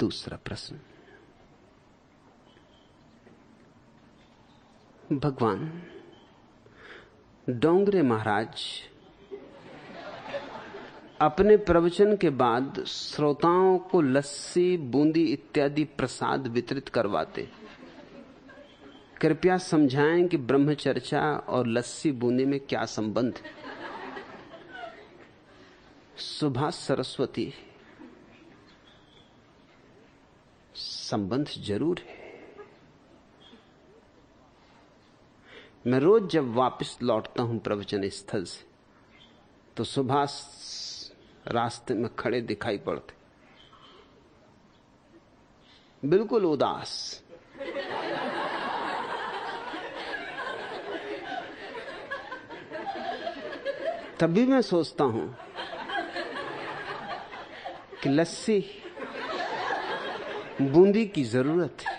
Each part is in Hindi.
दूसरा प्रश्न। भगवान, डोंगरे महाराज, अपने प्रवचन के बाद श्रोताओं को लस्सी, बूंदी इत्यादि प्रसाद वितरित करवाते। कृपया समझाएँ कि ब्रह्मचर्चा और लस्सी, बूंदी में क्या संबंध सुभाष सरस्वती संबंध ज़रूर है। मैं रोज जब वापस लौटता हूँ प्रवचन स्थल से तो सुभाष रास्ते में खड़े दिखाई पड़ते। बिल्कुल उदास। तभी मैं सोचता हूँ कि लस्सी बूंदी की ज़रूरत है।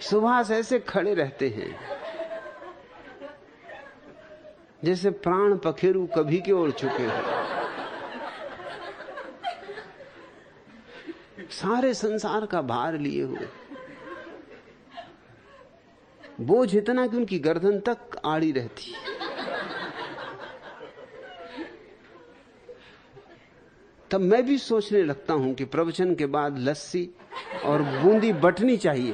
सुभाष ऐसे खड़े रहते हैं, जैसे प्राण पखेरु कभी के ओर चुके हैं। सारे संसार का भार लिए हुए बोझ इतना कि उनकी गर्दन तक आड़ी रहती तब मैं भी सोचने लगता हूँ कि प्रवचन के बाद लस्सी और बूंदी बटनी चाहिए।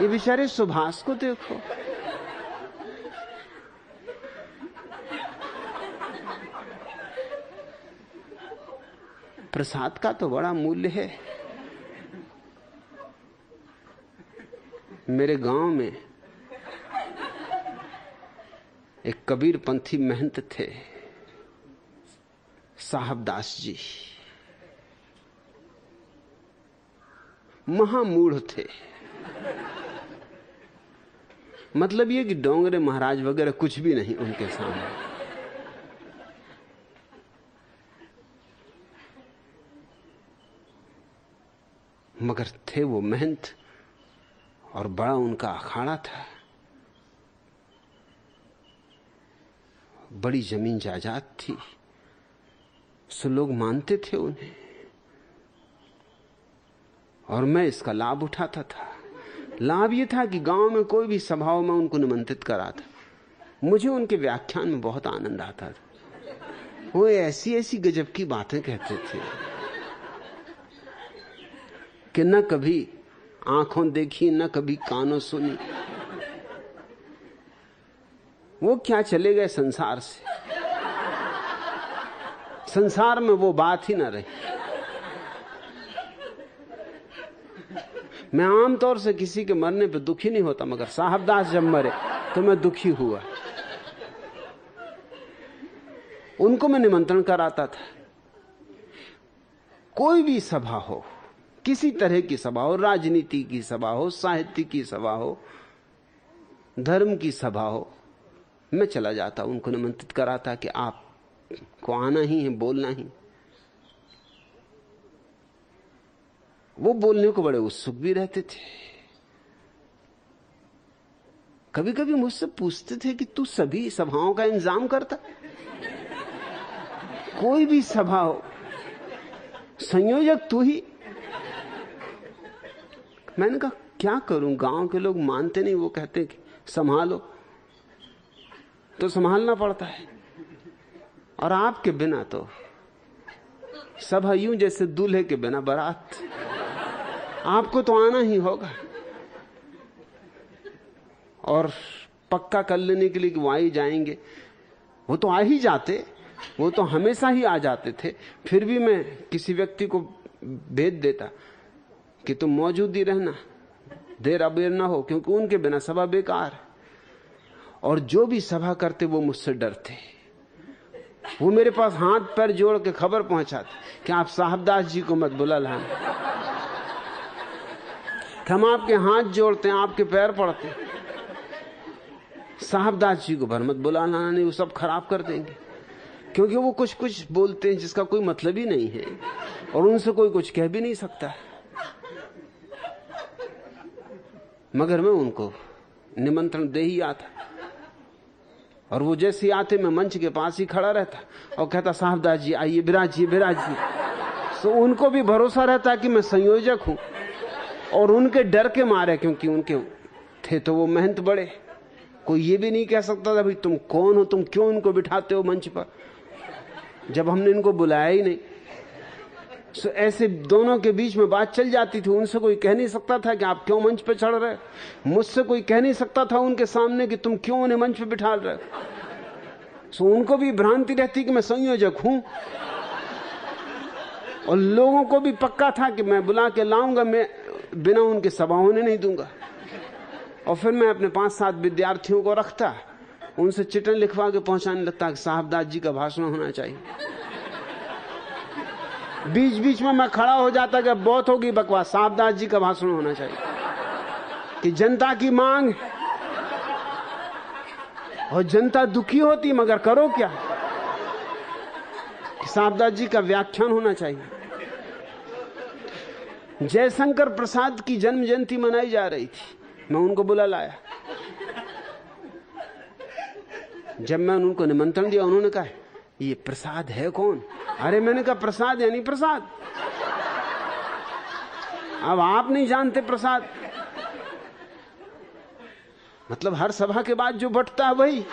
ये बेचारे सुभाष को देखो। प्रसाद का तो बड़ा मूल्य है। मेरे गाँव में एक कबीर पंथी महंत थे। साहबदास जी। महामूढ़ थे। मतलब ये कि डोंगरे महाराज वगैरह कुछ भी नहीं उनके सामने। मगर थे वो मेहनत और बड़ा उनका अखाड़ा था। बड़ी ज़मीन जायदाद थी। सो लोग मानते थे उन्हें। और मैं इसका लाभ उठाता था। लाभ यह था कि गाँव में कोई भी सभाओं में उनको निमंत्रित करा था मुझे उनके व्याख्यान में बहुत आनंद आता था। वो ऐसी ऐसी गजब की बातें कहते थे कि न कभी आँखों देखी, न कभी कानों सुनी। वो क्या चले गए संसार से? संसार में वो बात ही ना रही। मैं आमतौर से किसी के मरने पे दुखी नहीं होता, मगर साहबदास जब मरे तो मैं दुखी हुआ। उनको मैं निमंत्रण कराता था। कोई भी सभा हो, किसी तरह की सभा हो, राजनीति की सभा हो, साहित्य की सभा हो, धर्म की सभा हो, मैं चला जाता, उनको निमंत्रित कराता कि आप को आना ही है, बोलना ही। वो बोलने को बड़े उत्सुक भी रहते थे। कभी कभी मुझसे पूछते थे कि तू सभी सभाओं का इंतज़ाम करता? कोई भी सभा हो, संयोजक तू ही। मैंने कहा, क्या करूँ? गाँव के लोग मानते नहीं, वो कहते कि संभालो। तो संभालना पड़ता है। और आपके बिना तो। सभा यूँ जैसे दूल्हे के बिना बारात। आपको तो आना ही होगा। और पक्का कर लेने के लिए कि वहाँ ही जाएँगे। वो तो आ ही जाते। वो तो हमेशा ही आ जाते थे। फिर भी मैं किसी व्यक्ति को भेज देता कि तुम तो मौजूद ही रहना। देर अबेर ना हो, क्योंकि उनके बिना सभा बेकार। और जो भी सभा करते वो मुझसे डरते। वो मेरे पास हाथ पैर जोड़ के खबर पहुंचाते कि आप साहबदास जी को मत बुला लाना हम आपके हाथ जोड़ते हैं, आपके पैर पड़ते साहबदास जी को भर मत बुला लाना नहीं, वो सब खराब कर देंगे। क्योंकि वो कुछ कुछ बोलते हैं जिसका कोई मतलब ही नहीं है। और उनसे कोई कुछ कह भी नहीं सकता। मगर मैं उनको निमंत्रण दे ही आता। और वो जैसे आते मैं मंच के पास ही खड़ा रहता और कहता साहबदास जी आइए बिराजिए बिराजिए तो उनको भी भरोसा रहता कि मैं संयोजक हूँ। और उनके डर के मारे, क्योंकि उनके थे तो वो महंत बड़े। कोई ये भी नहीं कह सकता था, भाई, तुम कौन हो? तुम क्यों उनको बिठाते हो मंच पर? जब हमने इनको बुलाया ही नहीं। तो ऐसे दोनों के बीच में बात चल जाती थी, उनसे कोई कह नहीं सकता था कि आप क्यों मंच पे चढ़ रहे मुझसे कोई कह नहीं सकता था उनके सामने कि तुम क्यों उन्हें मंच पे बिठा रहे तो उनको भी भ्रांति रहती कि मैं संयोजक हूँ। और लोगों को भी पक्का था कि मैं बुला के लाऊँगा, मैं बिना उनके सभा होने नहीं दूँगा। और फिर मैं अपने पाँच सात विद्यार्थियों को रखता, उनसे चिटन लिखवा के पहुँचाने लगता कि साहबदास जी का भाषण होना चाहिए। बीच बीच में मैं खड़ा हो जाता कि बहुत होगी बकवास। साहबदास जी का भाषण होना चाहिए कि जनता की मांग और जनता दुखी होती, मगर करो क्या? कि साहबदास जी का व्याख्यान होना चाहिए। जयशंकर प्रसाद की जन्म जयंती मनाई जा रही थी। मैं उनको बुला लाया जब मैं उनको निमंत्रण दिया, उन्होंने कहा, ये प्रसाद है कौन? अरे मैंने कहा, प्रसाद यानी प्रसाद। अब आप नहीं जानते प्रसाद। मतलब हर सभा के बाद जो बटता है वही।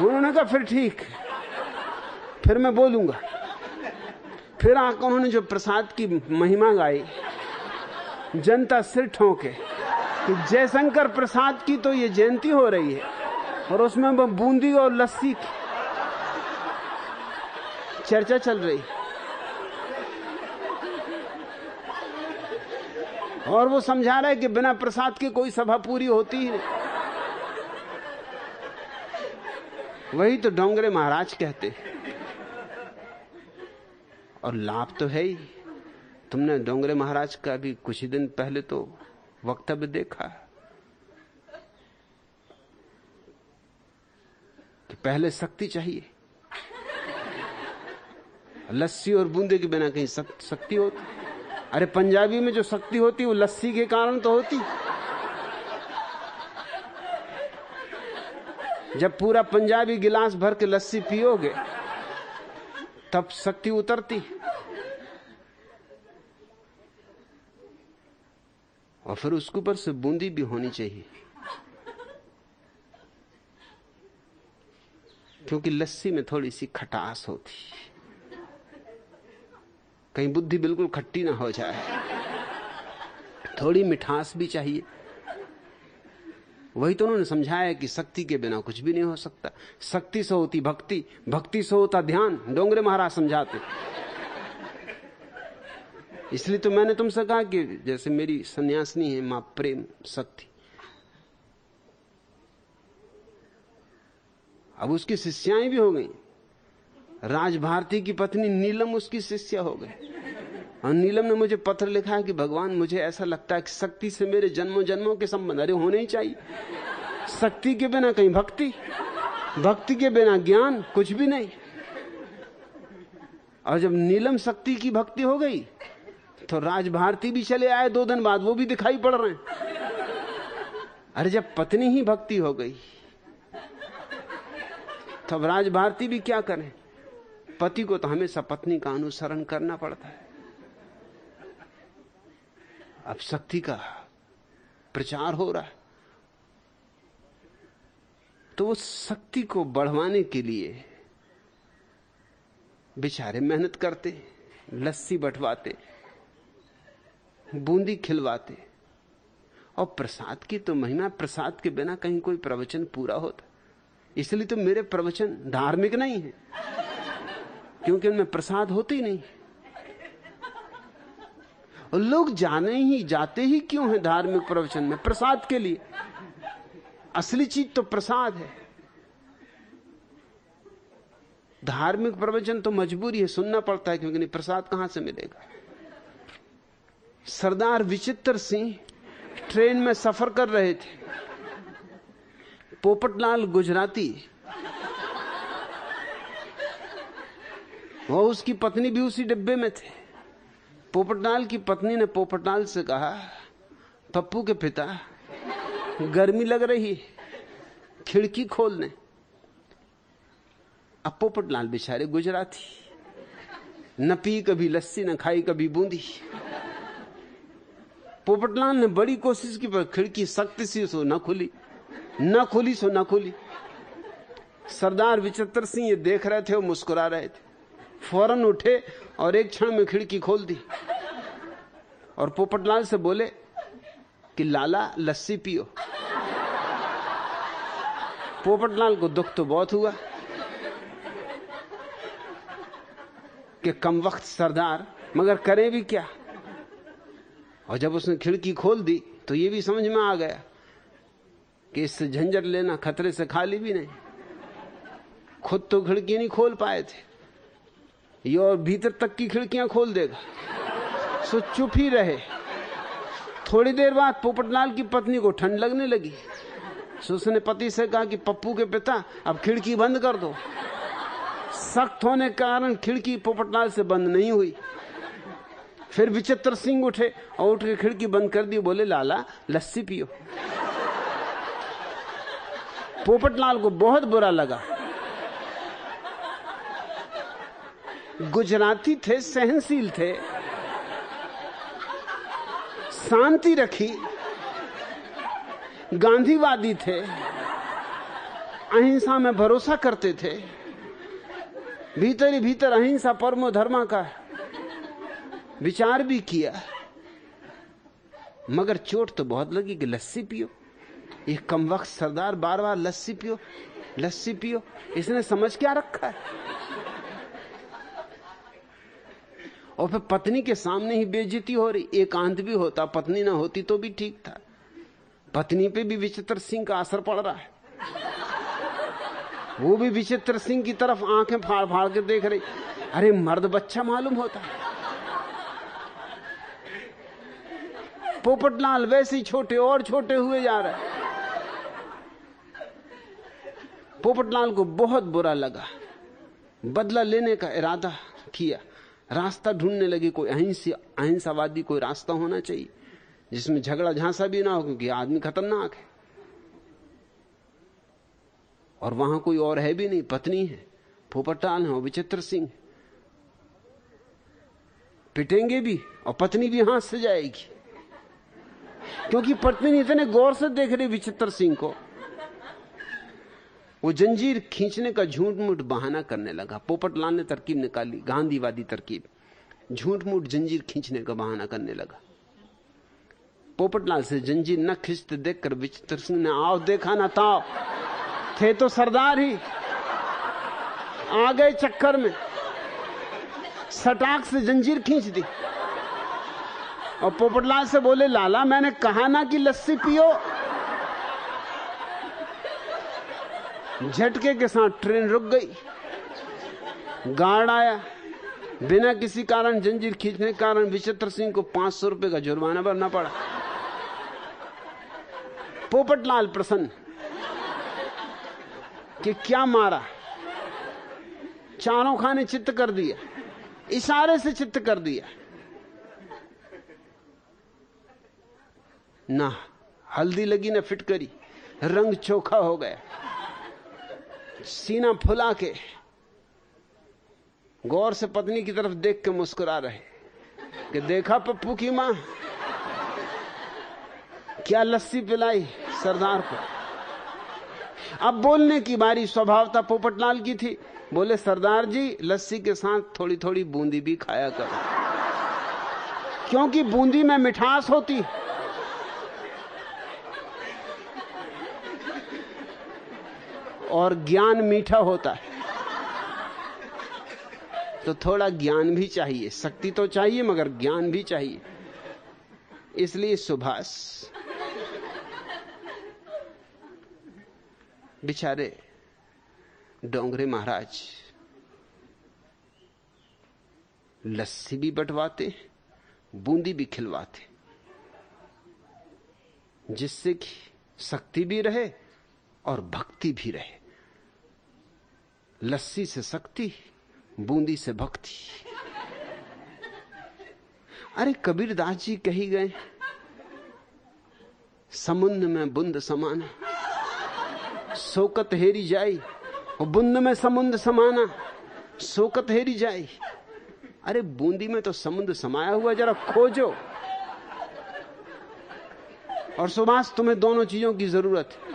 उन्होंने कहा, फिर ठीक। फिर मैं बोलूँगा। फिर आकर उन्होंने जो प्रसाद की महिमा गाई, जनता सिर ठोंके कि जयशंकर प्रसाद की तो ये जयंती हो रही है और उसमें वो बूंदी और लस्सी की चर्चा चल रही। और वो समझा रहा है कि बिना प्रसाद के कोई सभा पूरी होती ही वही तो डोंगरे महाराज कहते और लाभ तो है ही। तुमने डोंगरे महाराज का भी कुछ ही दिन पहले तो वक्तव्य देखा। कि पहले शक्ति चाहिए। लस्सी और बूंदे के बिना कहीं शक्ति होती। अरे, पंजाबी में जो शक्ति होती, वो लस्सी के कारण तो होती। जब पूरा पंजाबी गिलास भर के लस्सी पियोगे, तब शक्ति उतरती। और फिर उसके ऊपर से बूंदी भी होनी चाहिए। क्योंकि लस्सी में थोड़ी सी खटास होती। कहीं बुद्धि बिल्कुल खट्टी ना हो जाए। थोड़ी मिठास भी चाहिए। वही तो उन्होंने समझाया कि शक्ति के बिना कुछ भी नहीं हो सकता। शक्ति से होती भक्ति भक्ति से होता ध्यान, डोंगरे महाराज समझाते। इसलिए तो मैंने तुमसे कहा कि जैसे मेरी सन्यासिनी है, माँ प्रेम शक्ति अब उसकी शिष्याएँ भी हो गई। राज भारती की पत्नी नीलम उसकी शिष्या हो गई। और नीलम ने मुझे पत्र लिखा है कि भगवान, मुझे ऐसा लगता है कि शक्ति से मेरे जन्मों जन्मों के संबंध, अरे होने ही चाहिए। शक्ति के बिना कहीं भक्ति भक्ति के बिना ज्ञान कुछ भी नहीं। और जब नीलम शक्ति की भक्ति हो गई तो राज भारती भी चले आए दो दिन बाद, वो भी दिखाई पड़ रहे हैं। अरे जब पत्नी ही भक्ति हो गई, तब राज भारती भी क्या करें? पति को तो हमेशा पत्नी का अनुसरण करना पड़ता है। अब शक्ति का प्रचार हो रहा है। तो वो शक्ति को बढ़वाने के लिए बेचारे मेहनत करते, लस्सी बंटवाते, बूंदी खिलवाते। और प्रसाद की तो महिमा, प्रसाद के बिना कहीं कोई प्रवचन पूरा होता। इसलिए तो मेरे प्रवचन धार्मिक नहीं है। क्योंकि उनमें प्रसाद होते ही नहीं। और लोग जाने ही, जाते ही क्यों हैं धार्मिक प्रवचन में? प्रसाद के लिए। असली चीज़ तो प्रसाद है। धार्मिक प्रवचन तो मजबूरी है, सुनना पड़ता है, क्योंकि नहीं, प्रसाद कहाँ से मिलेगा? सरदार विचित्र सिंह ट्रेन में सफ़र कर रहे थे। पोपटलाल गुजराती। वो उसकी पत्नी भी उसी डिब्बे में थे। पोपटलाल की पत्नी ने पोपटलाल से कहा, पप्पू के पिता, गर्मी लग रही खिड़की खोलने। अब पोपटलाल बेचारे गुजराती, न पी कभी लस्सी, न खाई कभी बूंदी। पोपटलाल ने बड़ी कोशिश की, पर खिड़की सख्त सी सो न खुली न खुली सो न खुली। सरदार विचित्र सिंह ये देख रहे थे और मुस्कुरा रहे थे। फ़ौरन उठे और एक क्षण में खिड़की खोल दी। और पोपटलाल से बोले कि, लाला, लस्सी पियो। पोपटलाल को दुख तो बहुत हुआ कि कम वक्त सरदार, मगर करें भी क्या? और जब उसने खिड़की खोल दी तो ये भी समझ में आ गया कि इससे झंझट लेना खतरे से खाली भी नहीं। खुद तो खिड़की नहीं खोल पाए थे। ये और भीतर तक की खिड़कियाँ खोल देगा। सो चुप ही रहे। थोड़ी देर बाद पोपटलाल की पत्नी को ठंड लगने लगी। सो उसने पति से कहा कि, पप्पू के पिता, अब खिड़की बंद कर दो। सख्त होने के कारण खिड़की पोपटलाल से बंद नहीं हुई। फिर विचित्र सिंह उठे और उठ के खिड़की बंद कर दी। बोले, लाला, लस्सी पियो। पोपटलाल को बहुत बुरा लगा। गुजराती थे, सहनशील थे। शांति रखी। गांधीवादी थे। अहिंसा में भरोसा करते थे। भीतर ही भीतर अहिंसा परमो धर्मा का विचार भी किया। मगर चोट तो बहुत लगी कि लस्सी पियो। ये कम वक्त सरदार बार बार लस्सी पियो लस्सी पियो। इसने समझ क्या रखा है? और फिर पत्नी के सामने ही बेजती हो रही, एकांत भी होता, पत्नी ना होती तो भी ठीक था। पत्नी पे भी विचित्र सिंह का असर पड़ रहा है। वो भी विचित्र सिंह की तरफ़ आँखें फाड़ फाड़ के देख रही, अरे मर्द बच्चा मालूम होता है। पोपटलाल वैसे ही छोटे और छोटे हुए जा रहे। पोपटलाल को बहुत बुरा लगा। बदला लेने का इरादा किया। रास्ता ढूँढने लगे, कोई अहिंसा, अहिंसावादी कोई रास्ता होना चाहिए, जिसमें झगड़ा झांसा भी ना हो, क्योंकि आदमी खतरनाक है। और वहाँ कोई और है भी नहीं, पत्नी है पोपटाल है, और विचित्र सिंह पिटेंगे भी, और पत्नी भी हाथ से जाएगी। क्योंकि पत्नी इतने गौर से देख रही विचित्र सिंह को। वो जंजीर खींचने का झूठ मूठ बहाना करने लगा। पोपटलाल ने तरकीब निकाली, गांधीवादी तरकीब। झूठ मूठ जंजीर खींचने का बहाना करने लगा। पोपटलाल से जंजीर न खींचते देखकर विचित्र सिंह ने, आओ देखा ना ताओ थे तो सरदार ही। आ गए चक्कर में। सटाक से जंजीर खींच दी। और पोपटलाल से बोले, लाला, मैंने कहा ना कि लस्सी पियो। झटके के साथ ट्रेन रुक गई। गार्ड आया। बिना किसी कारण जंजीर खींचने के कारण विचित्र सिंह को पाँच सौ रुपए का जुर्माना भरना पड़ा। पोपटलाल प्रसन्न कि क्या मारा? चारों खाने चित्त कर दिया इशारे से चित्त कर दिया ना, हल्दी लगी, ना फिट करी। रंग चोखा हो गया। सीना फुला के गौर से पत्नी की तरफ़ देख के मुस्कुरा रहे कि देखा पप्पू की माँ, क्या लस्सी पिलाई सरदार को। अब बोलने की बारी स्वभावता पोपटलाल की थी। बोले, सरदार जी, लस्सी के साथ थोड़ी थोड़ी बूंदी भी खाया करो। क्योंकि बूंदी में मिठास होती और ज्ञान मीठा होता है। तो थोड़ा ज्ञान भी चाहिए। शक्ति तो चाहिए, मगर ज्ञान भी चाहिए। इसलिए सुभाष, बिचारे डोंगरे महाराज लस्सी भी बंटवाते, बूंदी भी खिलवाते, जिससे कि शक्ति भी रहे और भक्ति भी रहे। लस्सी से शक्ति बूंदी से भक्ति। अरे कबीर दास जी कही गए समुद्र में बुंद समाना सोकत हेरी जाई, और बुंद में समुद्र समाना सोकत हेरी जाए अरे बूंदी में तो समुद्र समाया हुआ जरा खोजो। और सुभाष, तुम्हें दोनों चीज़ों की ज़रूरत है।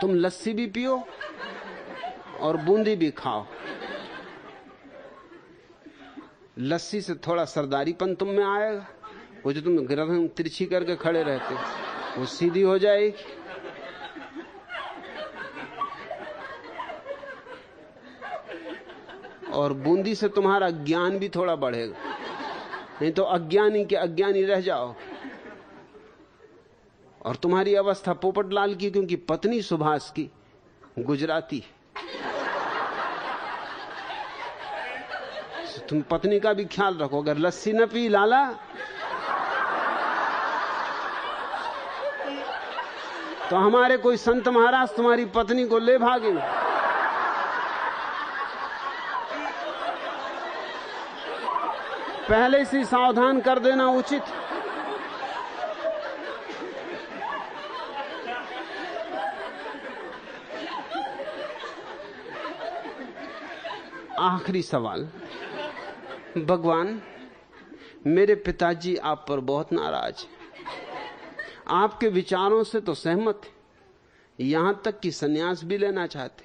तुम लस्सी भी पियो और बूंदी भी खाओ। लस्सी से थोड़ा सरदारीपन तुम में आएगा। वो जो तुम गर्दन तिरछी करके खड़े रहते वो सीधी हो जाएगी। और बूंदी से तुम्हारा ज्ञान भी थोड़ा बढ़ेगा। नहीं तो अज्ञानी के अज्ञानी रह जाओ। और तुम्हारी अवस्था पोपटलाल की, क्योंकि पत्नी सुभाष की गुजराती तुम पत्नी का भी ख्याल रखो, अगर लस्सी न पी, लाला। तो हमारे कोई संत महाराज तुम्हारी पत्नी को ले भागेंगे पहले से सावधान कर देना उचित। आखिरी सवाल। भगवान, मेरे पिताजी आप पर बहुत नाराज़ हैं। आपके विचारों से तो सहमत है। यहाँ तक कि सन्यास भी लेना चाहते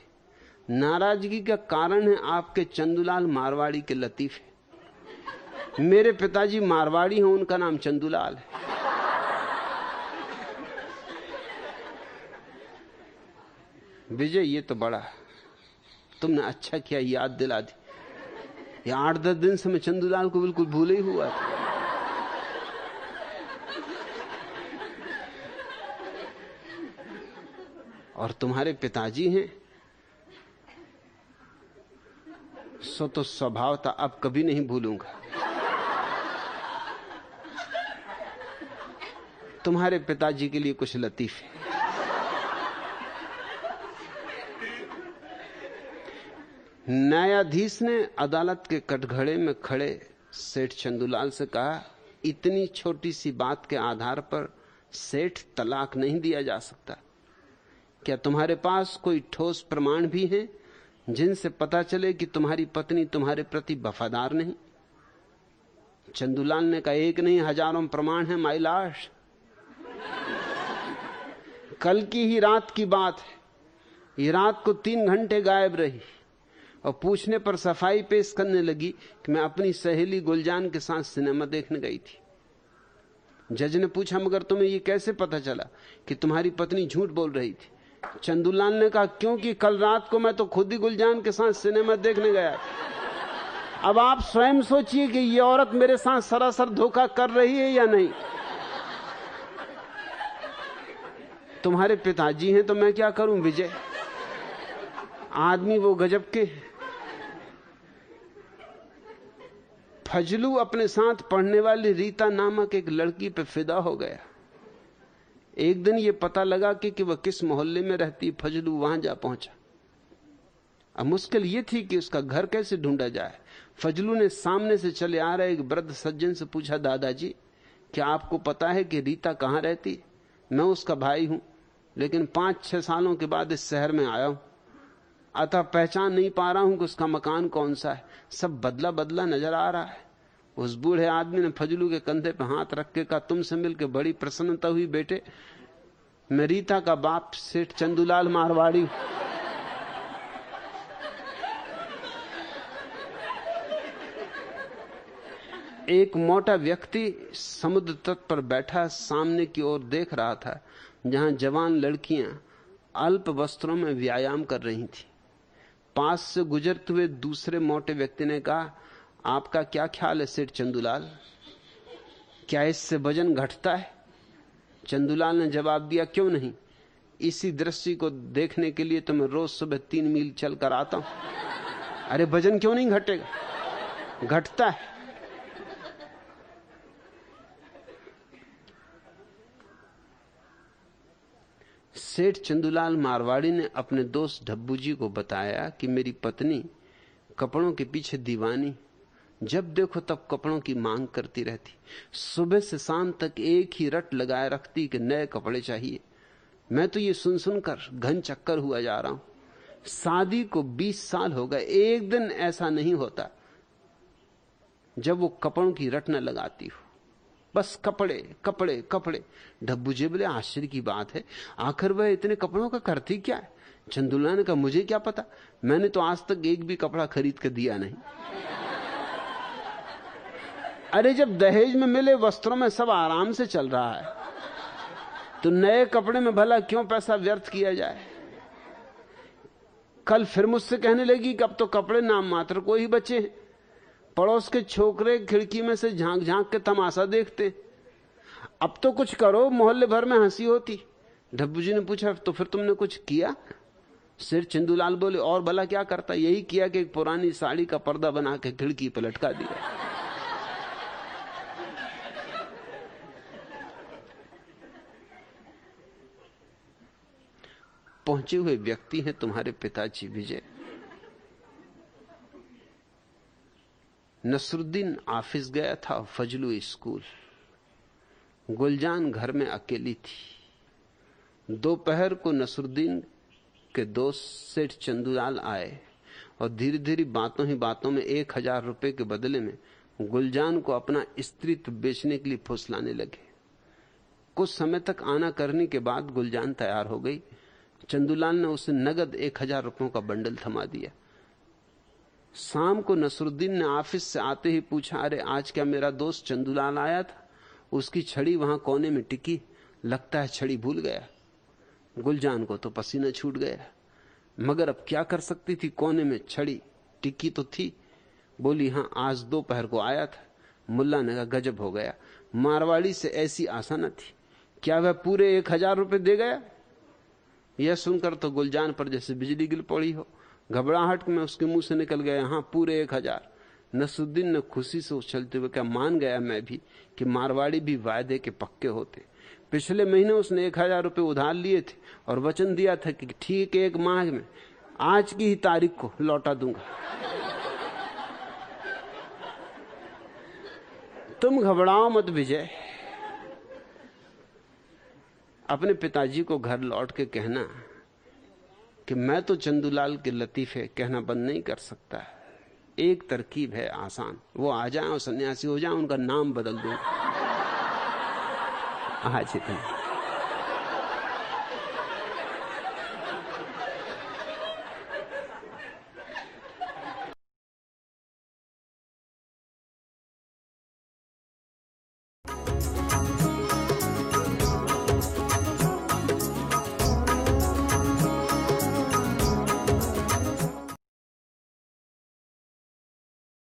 नाराज़गी का कारण है आपके चंदुलाल मारवाड़ी के लतीफे मेरे पिताजी मारवाड़ी हैं, उनका नाम चंदूलाल है। विजय, ये तो बड़ा तुमने अच्छा किया, याद दिला दी। या आठ दस दिन से मैं चंदूलाल को बिल्कुल भूले ही हुआ था। और तुम्हारे पिताजी हैं? सो तो स्वभाव था, अब कभी नहीं भूलूँगा। तुम्हारे पिताजी के लिए कुछ लतीफे न्यायाधीश ने अदालत के कटघरे में खड़े सेठ चंदूलाल से कहा, इतनी छोटी सी बात के आधार पर सेठ तलाक नहीं दिया जा सकता। क्या तुम्हारे पास कोई ठोस प्रमाण भी है, जिनसे पता चले कि तुम्हारी पत्नी तुम्हारे प्रति वफादार नहीं? चंदूलाल ने कहा, एक नहीं, हज़ारों प्रमाण है माइलाश कल की ही रात की बात है। ये रात को तीन घंटे गायब रही। और पूछने पर सफ़ाई पेश करने लगी कि मैं अपनी सहेली गुलजान के साथ सिनेमा देखने गई थी। जज ने पूछा, मगर तुम्हें यह कैसे पता चला कि तुम्हारी पत्नी झूठ बोल रही थी? चंदूलाल ने कहा, क्योंकि कल रात को मैं तो खुद ही गुलजान के साथ सिनेमा देखने गया अब आप स्वयं सोचिए कि ये औरत मेरे साथ सरासर धोखा कर रही है या नहीं। तुम्हारे पिताजी हैं तो मैं क्या करूँ, विजय? आदमी वो गजब के फजलू अपने साथ पढ़ने वाली रीता नामक एक लड़की पे फिदा हो गया। एक दिन ये पता लगा कि, कि वह किस मोहल्ले में रहती फजलू वहाँ जा पहुँचा। अब मुश्किल ये थी कि उसका घर कैसे ढूंढा जाए। फजलू ने सामने से चले आ रहे एक वृद्ध सज्जन से पूछा दादाजी क्या आपको पता है कि रीता कहाँ रहती? मैं उसका भाई हूँ लेकिन पाँच छह सालों के बाद इस शहर में आया हूँ। अतः पहचान नहीं पा रहा हूँ कि उसका मकान कौन सा है। सब बदला बदला नज़र आ रहा है। उस बूढ़े आदमी ने फजलू के कंधे पर हाथ रख के कहा, तुमसे मिलकर बड़ी प्रसन्नता हुई बेटे। मैं रीता का बाप सेठ चंदूलाल मारवाड़ी हूँ। एक मोटा व्यक्ति समुद्र तट पर बैठा सामने की ओर देख रहा था, जहाँ जवान लड़कियाँ अल्प वस्त्रों में व्यायाम कर रही थी। पास से गुजरते हुए दूसरे मोटे व्यक्ति ने कहा आपका क्या ख्याल है सेठ चंदूलाल? क्या इससे वज़न घटता है? चंदूलाल ने जवाब दिया, क्यों नहीं? इसी दृश्य को देखने के लिए तो मैं रोज सुबह तीन मील चल कर आता हूँ। अरे वज़न क्यों नहीं घटेगा? घटता है। सेठ चंदूलाल मारवाड़ी ने अपने दोस्त डब्बू जी को बताया कि मेरी पत्नी कपड़ों के पीछे दीवानी जब देखो तब कपड़ों की मांग करती रहती। सुबह से शाम तक एक ही रट लगाए रखती कि नए कपड़े चाहिए। मैं तो ये सुन सुनकर घन चक्कर हुआ जा रहा हूँ। शादी को 20 साल हो गए, एक दिन ऐसा नहीं होता जब वो कपड़ों की रट न लगाती हो। बस कपड़े कपड़े कपड़े। डब्बू जी बोले आश्चर्य की बात है, आखिर वह इतने कपड़ों का करती क्या है? चंदुला ने कहा, मुझे क्या पता? मैंने तो आज तक एक भी कपड़ा खरीद कर दिया नहीं। अरे जब दहेज में मिले, वस्त्रों में सब आराम से चल रहा है। तो नए कपड़े में भला क्यों पैसा व्यर्थ किया जाए? कल फिर मुझसे कहने लगी कि अब तो कपड़े नाम मात्र को ही बचे पड़ोस के छोकरे खिड़की में से झाँक झाँक के तमाशा देखते। अब तो कुछ करो, मोहल्ले भर में हँसी होती। डब्बू जी ने पूछा तो फिर तुमने कुछ किया? सिर चंदूलाल बोले, और भला क्या करता? यही किया कि एक पुरानी साड़ी का पर्दा बना के खिड़की पर लटका दिया। पहुँचे हुए व्यक्ति हैं तुम्हारे पिताजी विजय। नसरुद्दीन ऑफ़िस गया था, फजलू स्कूल। गुलजान घर में अकेली थी। दोपहर को नसरुद्दीन के दोस्त सेठ चंदूलाल आए और धीरे धीरे बातों ही बातों में एक हज़ार रुपए के बदले में गुलजान को अपना स्त्रीत्व बेचने के लिए फुसलाने लगे। कुछ समय तक आना करने के बाद गुलजान तैयार हो गई। चंदूलाल ने उसे नगद एक हज़ार रुपयों का बंडल थमा दिया। शाम को नसरुद्दीन ने ऑफ़िस से आते ही पूछा, अरे, आज क्या मेरा दोस्त चंदूलाल आया था? उसकी छड़ी वहाँ कोने में टिकी। लगता है छड़ी भूल गया। गुलजान को तो पसीना छूट गया। मगर अब क्या कर सकती थी? कोने में छड़ी टिकी तो थी। बोली, हाँ, आज दोपहर को आया था। मुल्ला ने कहा, गजब हो गया। मारवाड़ी से ऐसी आशा न थी। क्या वह पूरे एक हज़ार रुपये दे गया? यह सुनकर तो गुलजान पर जैसे बिजली गिर पड़ी हो। घबराहट में उसके मुँह से निकल गया हाँ पूरे एक हज़ार। नसुद्दीन ने खुशी से उछलते हुए क्या मान गया मैं भी कि मारवाड़ी भी वायदे के पक्के होते। पिछले महीने उसने एक हज़ार रुपये उधार लिए थे और वचन दिया था कि ठीक एक माह में आज की ही तारीख को लौटा दूँगा। तुम घबराओ मत विजय। अपने पिताजी को घर लौट के कहना कि मैं तो चंदूलाल के लतीफे कहना बंद नहीं कर सकता। एक तरकीब है आसान। वो आ जाए और सन्यासी हो जाए, उनका नाम बदल दो। आज इतना।